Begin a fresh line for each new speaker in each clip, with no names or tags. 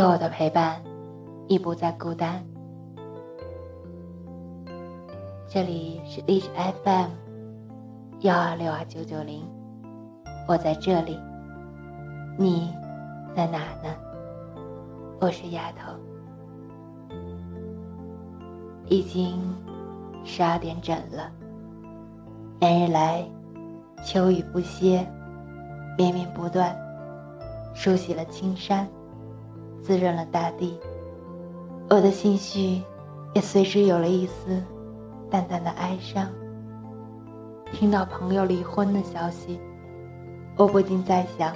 有我的陪伴，你不再孤单。这里是荔枝 FM 幺二六二九九零，我在这里，你在哪呢？我是丫头，已经十二点整了。连日来，秋雨不歇，绵绵不断，梳洗了青山。滋润了大地，我的心绪也随之有了一丝淡淡的哀伤。听到朋友离婚的消息，我不禁在想：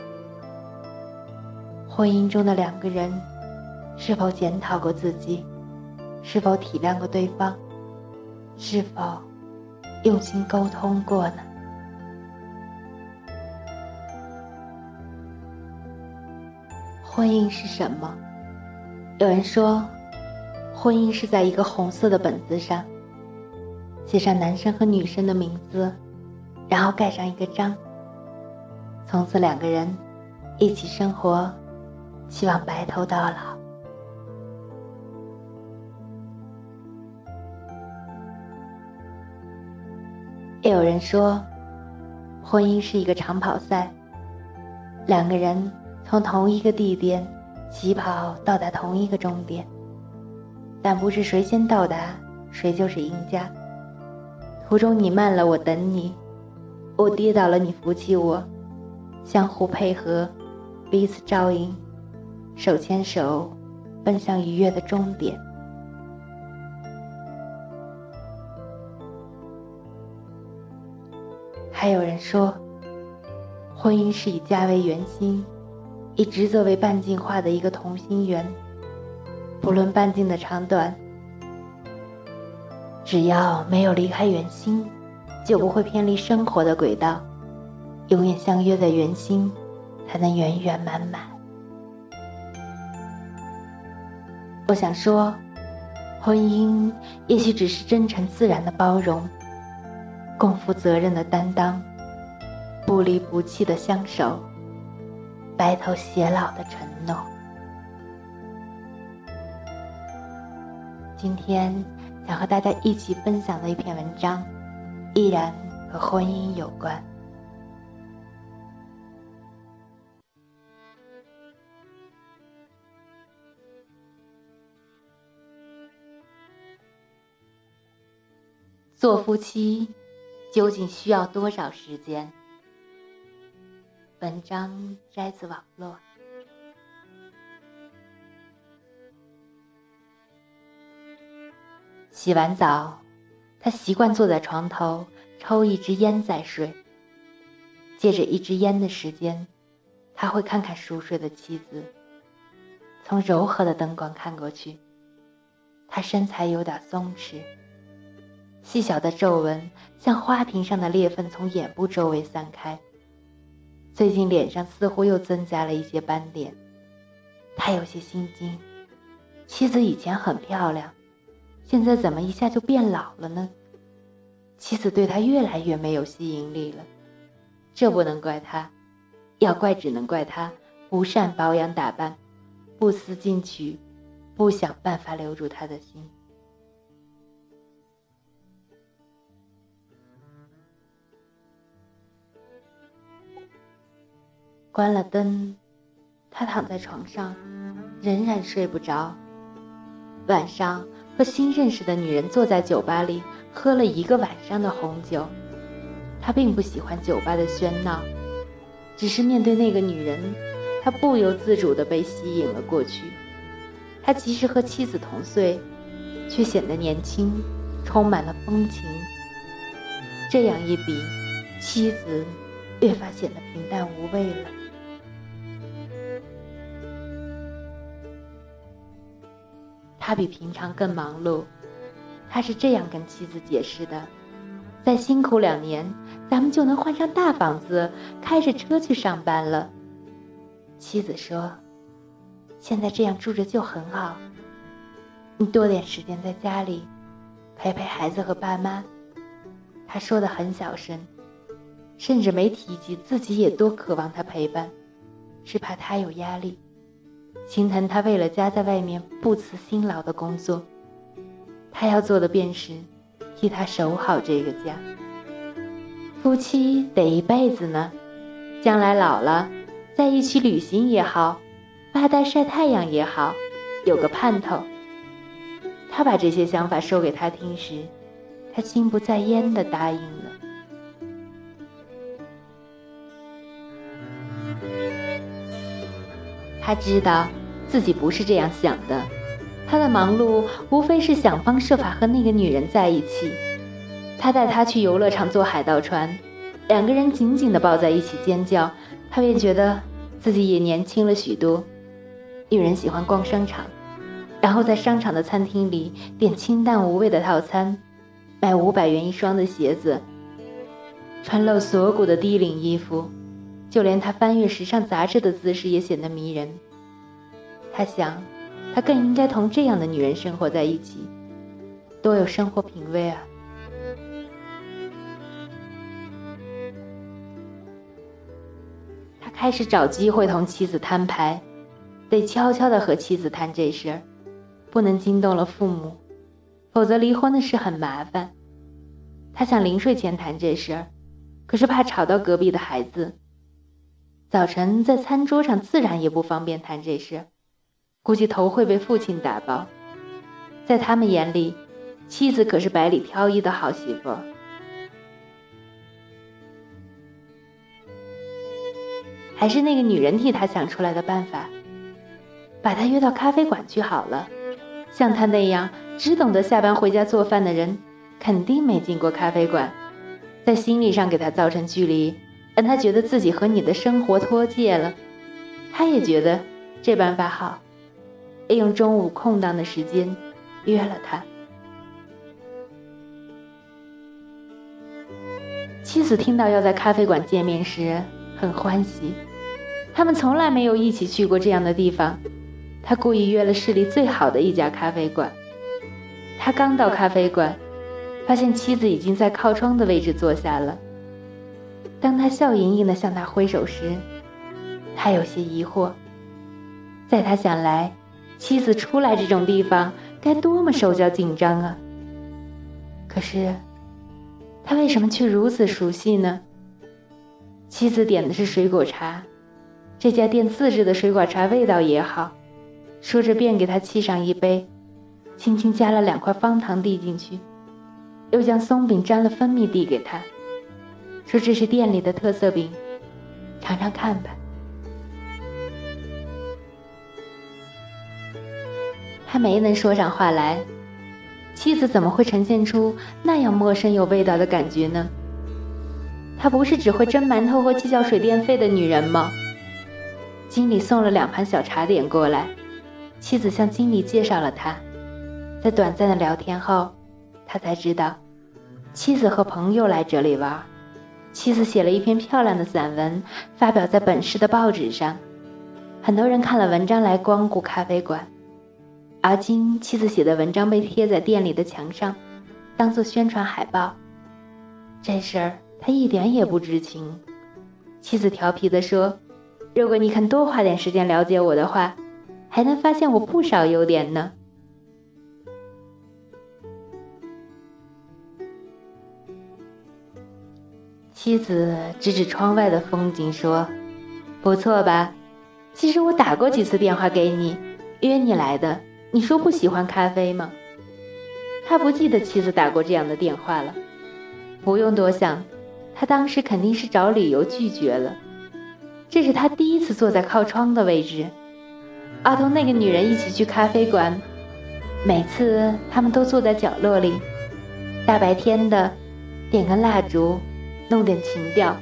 婚姻中的两个人，是否检讨过自己？是否体谅过对方？是否用心沟通过呢？婚姻是什么？有人说，婚姻是在一个红色的本子上，写上男生和女生的名字，然后盖上一个章。从此两个人一起生活，希望白头到老。也有人说，婚姻是一个长跑赛，两个人。从同一个地点起跑到达同一个终点，但不是谁先到达谁就是赢家。途中你慢了，我等你；我跌倒了，你扶起我，相互配合，彼此照应，手牵手奔向愉悦的终点。还有人说，婚姻是以家为圆心。以职责为半径画的一个同心圆，不论半径的长短，只要没有离开圆心，就不会偏离生活的轨道，永远相约在圆心，才能圆圆满满。我想说，婚姻也许只是真诚自然的包容，共负责任的担当，不离不弃的相守。白头偕老的承诺。今天想和大家一起分享的一篇文章，依然和婚姻有关。做夫妻究竟需要多少时间？文章摘自网络。洗完澡，他习惯坐在床头抽一支烟再睡。借着一支烟的时间，他会看看熟睡的妻子。从柔和的灯光看过去，她身材有点松弛，细小的皱纹像花瓶上的裂缝，从眼部周围散开。最近脸上似乎又增加了一些斑点，他有些心惊。妻子以前很漂亮，现在怎么一下就变老了呢？妻子对他越来越没有吸引力了，这不能怪他，要怪只能怪他不善保养打扮，不思进取，不想办法留住他的心。关了灯，他躺在床上，仍然睡不着。晚上和新认识的女人坐在酒吧里喝了一个晚上的红酒。他并不喜欢酒吧的喧闹，只是面对那个女人，他不由自主地被吸引了过去。他即使和妻子同岁，却显得年轻，充满了风情。这样一比，妻子越发显得平淡无味了。他比平常更忙碌，他是这样跟妻子解释的：“再辛苦两年，咱们就能换上大房子，开着车去上班了。”妻子说：“现在这样住着就很好，你多点时间在家里，陪陪孩子和爸妈。”他说的很小声，甚至没提及自己也多渴望他陪伴，是怕他有压力。心疼他为了家在外面不辞辛劳的工作。他要做的便是替他守好这个家。夫妻得一辈子呢，将来老了，在一起旅行也好，发呆晒太阳也好，有个盼头。他把这些想法说给他听时，他心不在焉的答应了。他知道自己不是这样想的，他的忙碌无非是想方设法和那个女人在一起。他带她去游乐场坐海盗船，两个人紧紧地抱在一起尖叫，他便觉得自己也年轻了许多。女人喜欢逛商场，然后在商场的餐厅里点清淡无味的套餐，买五百元一双的鞋子，穿露锁骨的低领衣服。就连他翻阅时尚杂志的姿势也显得迷人。他想，他更应该同这样的女人生活在一起，多有生活品味啊！他开始找机会同妻子摊牌，得悄悄地和妻子谈这事儿，不能惊动了父母，否则离婚的事很麻烦。他想临睡前谈这事儿，可是怕吵到隔壁的孩子。早晨在餐桌上自然也不方便谈这事，估计头会被父亲打爆。在他们眼里，妻子可是百里挑一的好媳妇。还是那个女人替他想出来的办法，把他约到咖啡馆去好了。像他那样只懂得下班回家做饭的人，肯定没进过咖啡馆，在心理上给他造成距离。让他觉得自己和你的生活脱节了，他也觉得这办法好，利用中午空档的时间约了他。妻子听到要在咖啡馆见面时很欢喜，他们从来没有一起去过这样的地方。他故意约了市里最好的一家咖啡馆。他刚到咖啡馆，发现妻子已经在靠窗的位置坐下了。当他笑盈盈地向他挥手时，他有些疑惑。在他想来，妻子出来这种地方该多么手脚紧张啊！可是，他为什么却如此熟悉呢？妻子点的是水果茶，这家店自制的水果茶味道也好。说着，便给他沏上一杯，轻轻加了两块方糖递进去，又将松饼沾了蜂蜜递给他。说这是店里的特色饼，尝尝看吧。他没能说上话来，妻子怎么会呈现出那样陌生有味道的感觉呢？她不是只会蒸馒头和计较水电费的女人吗？经理送了两盘小茶点过来，妻子向经理介绍了他。在短暂的聊天后，他才知道，妻子和朋友来这里玩。妻子写了一篇漂亮的散文，发表在本市的报纸上，很多人看了文章来光顾咖啡馆。而今，妻子写的文章被贴在店里的墙上，当做宣传海报。这事儿他一点也不知情。妻子调皮地说：“如果你肯多花点时间了解我的话，还能发现我不少优点呢。”妻子指指窗外的风景，说：“不错吧？其实我打过几次电话给你，约你来的。你说不喜欢咖啡吗？”他不记得妻子打过这样的电话了。不用多想，他当时肯定是找理由拒绝了。这是他第一次坐在靠窗的位置，而同那个女人一起去咖啡馆，每次他们都坐在角落里，大白天的，点根蜡烛。弄点情调，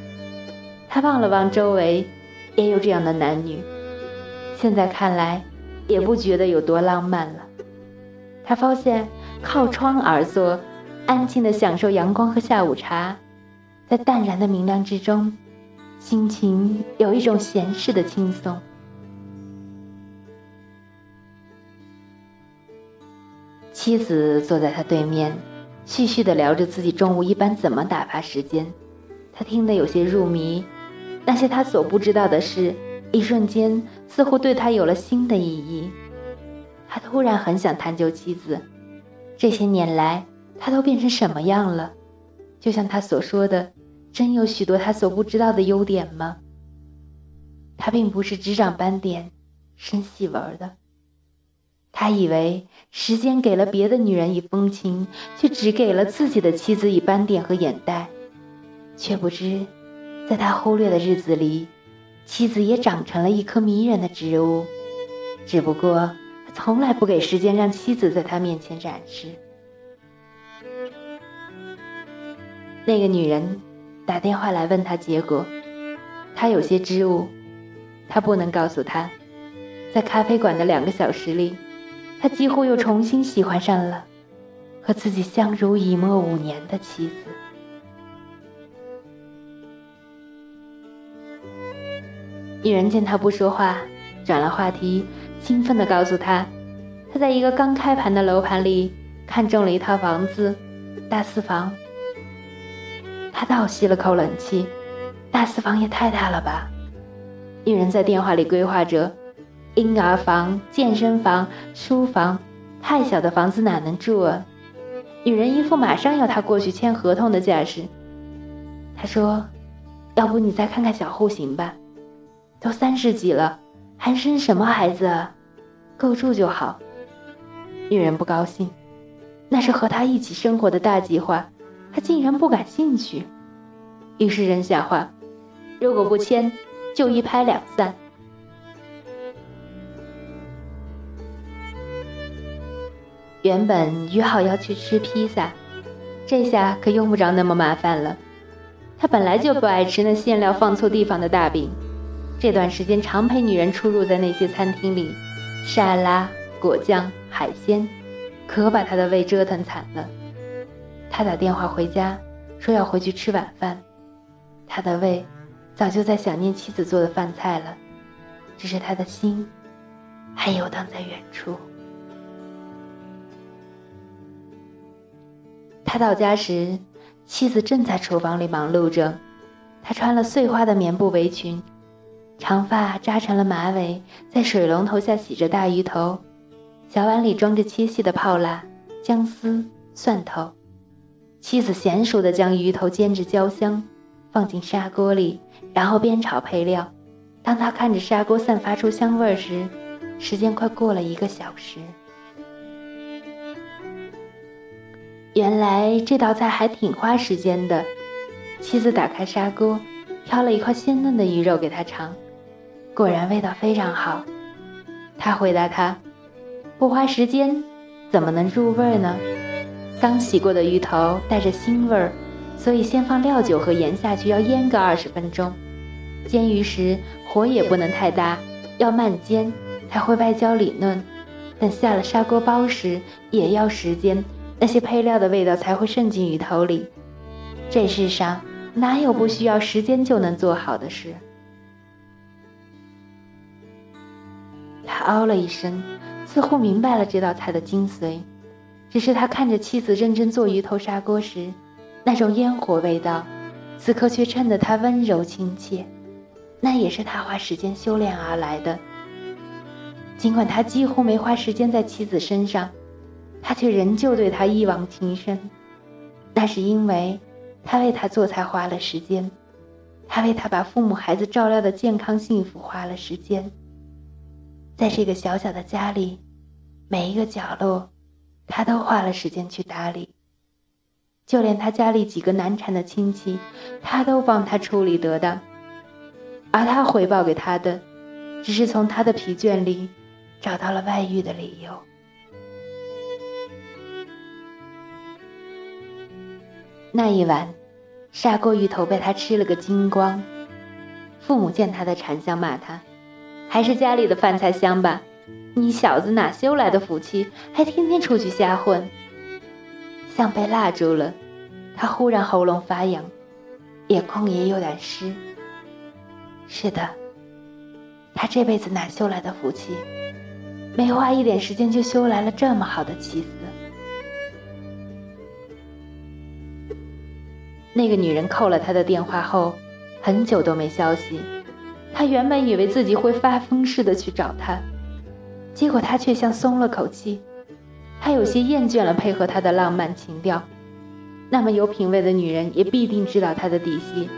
他望了望周围，也有这样的男女。现在看来，也不觉得有多浪漫了。他发现靠窗而坐，安静的享受阳光和下午茶，在淡然的明亮之中，心情有一种闲适的轻松。妻子坐在他对面，絮絮的聊着自己中午一般怎么打发时间。他听得有些入迷，那些他所不知道的事，一瞬间似乎对他有了新的意义。他突然很想探究妻子，这些年来他都变成什么样了？就像他所说的，真有许多他所不知道的优点吗？他并不是只长斑点、生细纹的。他以为时间给了别的女人以风情，却只给了自己的妻子以斑点和眼袋，却不知，在他忽略的日子里，妻子也长成了一棵迷人的植物。只不过他从来不给时间让妻子在他面前展示。那个女人打电话来问他结果，他有些支吾。他不能告诉他，在咖啡馆的两个小时里，他几乎又重新喜欢上了和自己相濡以沫五年的妻子。女人见他不说话，转了话题，兴奋地告诉他，他在一个刚开盘的楼盘里看中了一套房子，大四房。他倒吸了口冷气，大四房也太大了吧。女人在电话里规划着婴儿房、健身房、书房，太小的房子哪能住啊？女人一副马上要他过去签合同的架势。他说：“要不你再看看小户型吧，都三十几了，还生什么孩子啊？够住就好。”女人不高兴，那是和他一起生活的大计划，他竟然不感兴趣。于是扔下话：“如果不签。”就一拍两散。原本约好要去吃披萨，这下可用不着那么麻烦了。他本来就不爱吃那馅料放错地方的大饼，这段时间常陪女人出入在那些餐厅里，沙拉、果酱、海鲜，可把他的胃折腾惨了。他打电话回家，说要回去吃晚饭，他的胃。早就在想念妻子做的饭菜了，只是他的心还游荡在远处。他到家时，妻子正在厨房里忙碌着。她穿了碎花的棉布围裙，长发扎成了马尾，在水龙头下洗着大鱼头，小碗里装着切细的泡辣、姜丝、蒜头。妻子娴熟地将鱼头煎至焦香。放进砂锅里，然后煸炒配料。当他看着砂锅散发出香味时，时间快过了一个小时。原来这道菜还挺花时间的。妻子打开砂锅，挑了一块鲜嫩的鱼肉给他尝，果然味道非常好。他回答他：“不花时间，怎么能入味呢？刚洗过的鱼头带着腥味儿。”所以先放料酒和盐下去，要腌个二十分钟。煎鱼时火也不能太大，要慢煎才会外焦里嫩。等下了砂锅包时也要时间，那些配料的味道才会渗进鱼头里。这世上哪有不需要时间就能做好的事？他哦了一声，似乎明白了这道菜的精髓。只是他看着妻子认真做鱼头砂锅时。那种烟火味道，此刻却衬得他温柔亲切，那也是他花时间修炼而来的。尽管他几乎没花时间在妻子身上，他却仍旧对她一往情深。那是因为，他为她做菜花了时间，他为她把父母孩子照料的健康幸福花了时间。在这个小小的家里，每一个角落，他都花了时间去打理。就连他家里几个难缠的亲戚，他都帮他处理得当，而他回报给他的，只是从他的疲倦里找到了外遇的理由。那一晚，砂锅鱼头被他吃了个精光。父母见他的馋相，骂他：“还是家里的饭菜香吧？你小子哪修来的福气，还天天出去瞎混？”像被蜡住了，他忽然喉咙发痒，眼眶也有点湿。是的，他这辈子哪修来的福气，没花一点时间就修来了这么好的妻子。那个女人扣了他的电话后，很久都没消息。他原本以为自己会发疯似的去找他，结果他却像松了口气。他有些厌倦了配合他的浪漫情调。那么有品位的女人也必定知道他的底细。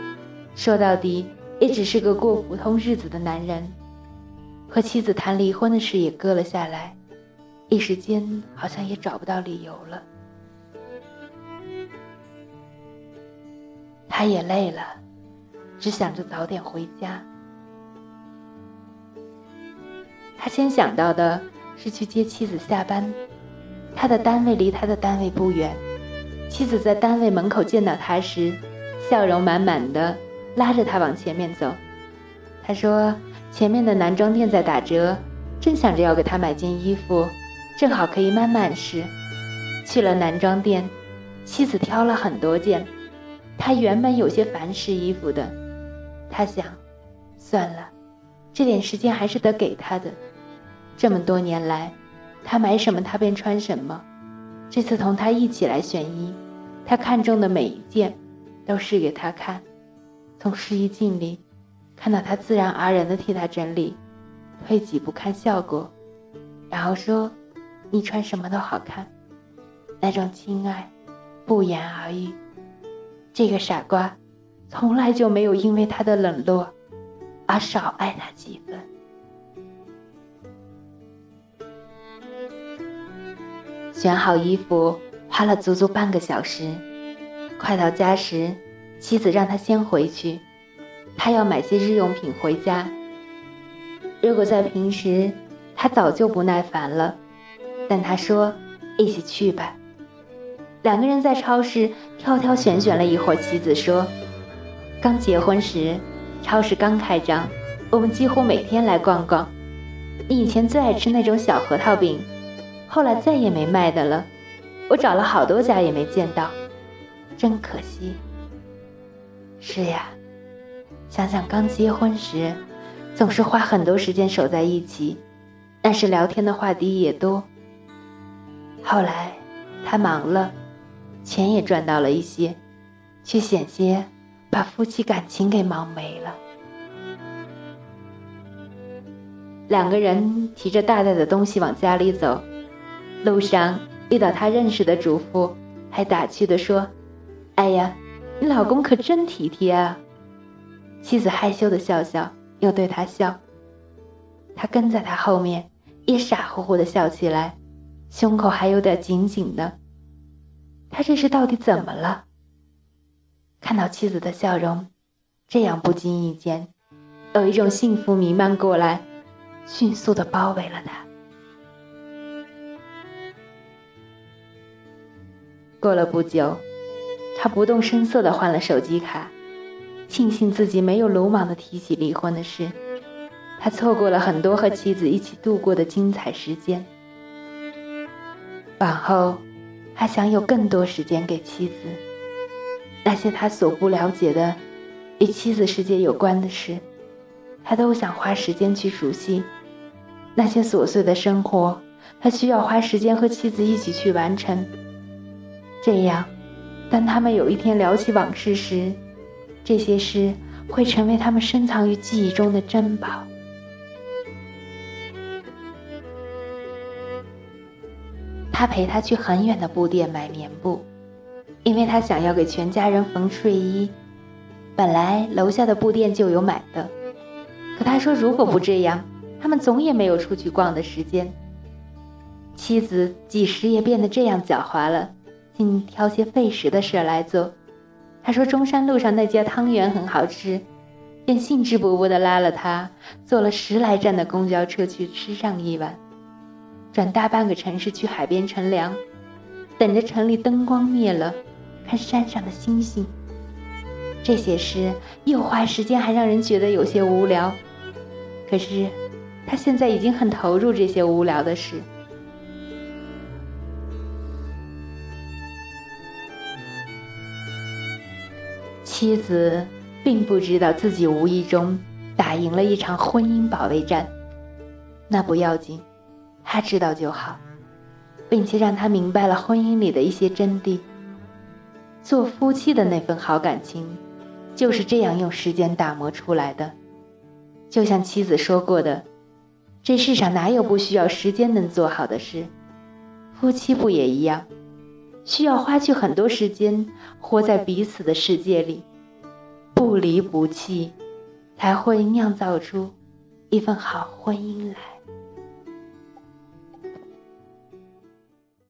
说到底，也只是个过普通日子的男人。和妻子谈离婚的事也搁了下来，一时间好像也找不到理由了。他也累了，只想着早点回家。他先想到的是去接妻子下班，他的单位离他的单位不远。妻子在单位门口见到他时，笑容满满的，拉着他往前面走。他说：“前面的男装店在打折，正想着要给他买件衣服，正好可以慢慢试。”去了男装店，妻子挑了很多件。他原本有些烦试衣服的，他想，算了，这点时间还是得给他的。这么多年来，他买什么他便穿什么。这次同他一起来选衣，他看中的每一件，都试给他看。从试衣镜里，看到他自然而然地替他整理，退几步看效果，然后说：“你穿什么都好看。”那种亲爱，不言而喻。这个傻瓜，从来就没有因为他的冷落，而少爱他几分。选好衣服花了足足半个小时，快到家时，妻子让他先回去，他要买些日用品回家。如果在平时，他早就不耐烦了，但他说：“一起去吧。”两个人在超市挑挑选选了一会儿，妻子说：“刚结婚时，超市刚开张，我们几乎每天来逛逛。你以前最爱吃那种小核桃饼，后来再也没卖的了。我找了好多家也没见到，真可惜。”是呀，想想刚结婚时，总是花很多时间守在一起，那时聊天的话题也多。后来他忙了。钱也赚到了一些，却险些把夫妻感情给忙没了。两个人提着大袋的东西往家里走，路上遇到他认识的主妇，还打趣的说：“哎呀，你老公可真体贴啊！”妻子害羞的笑笑，又对他笑。他跟在他后面，也傻乎乎的笑起来，胸口还有点紧紧的。他这是到底怎么了？看到妻子的笑容，这样不经意间，有一种幸福弥漫过来，迅速的包围了他。过了不久，他不动声色的换了手机卡，庆幸自己没有鲁莽的提起离婚的事。他错过了很多和妻子一起度过的精彩时间。往后。他想有更多时间给妻子，那些他所不了解的与妻子世界有关的事，他都想花时间去熟悉。那些琐碎的生活，他需要花时间和妻子一起去完成。这样，当他们有一天聊起往事时，这些诗会成为他们深藏于记忆中的珍宝。他陪他去很远的布店买棉布，因为他想要给全家人缝睡衣。本来楼下的布店就有买的，可他说如果不这样，他们总也没有出去逛的时间。妻子几时也变得这样狡猾了，竟挑些费时的事来做。他说中山路上那家汤圆很好吃，便兴致勃勃地拉了他，坐了十来站的公交车去吃上一碗。转大半个城市去海边乘凉，等着城里灯光灭了，看山上的星星。这些事又花时间，还让人觉得有些无聊。可是，他现在已经很投入这些无聊的事。妻子并不知道自己无意中打赢了一场婚姻保卫战，那不要紧。他知道就好，并且让他明白了婚姻里的一些真谛。做夫妻的那份好感情，就是这样用时间打磨出来的。就像妻子说过的，这世上哪有不需要时间能做好的事？夫妻不也一样，需要花去很多时间活在彼此的世界里，不离不弃，才会酿造出一份好婚姻来。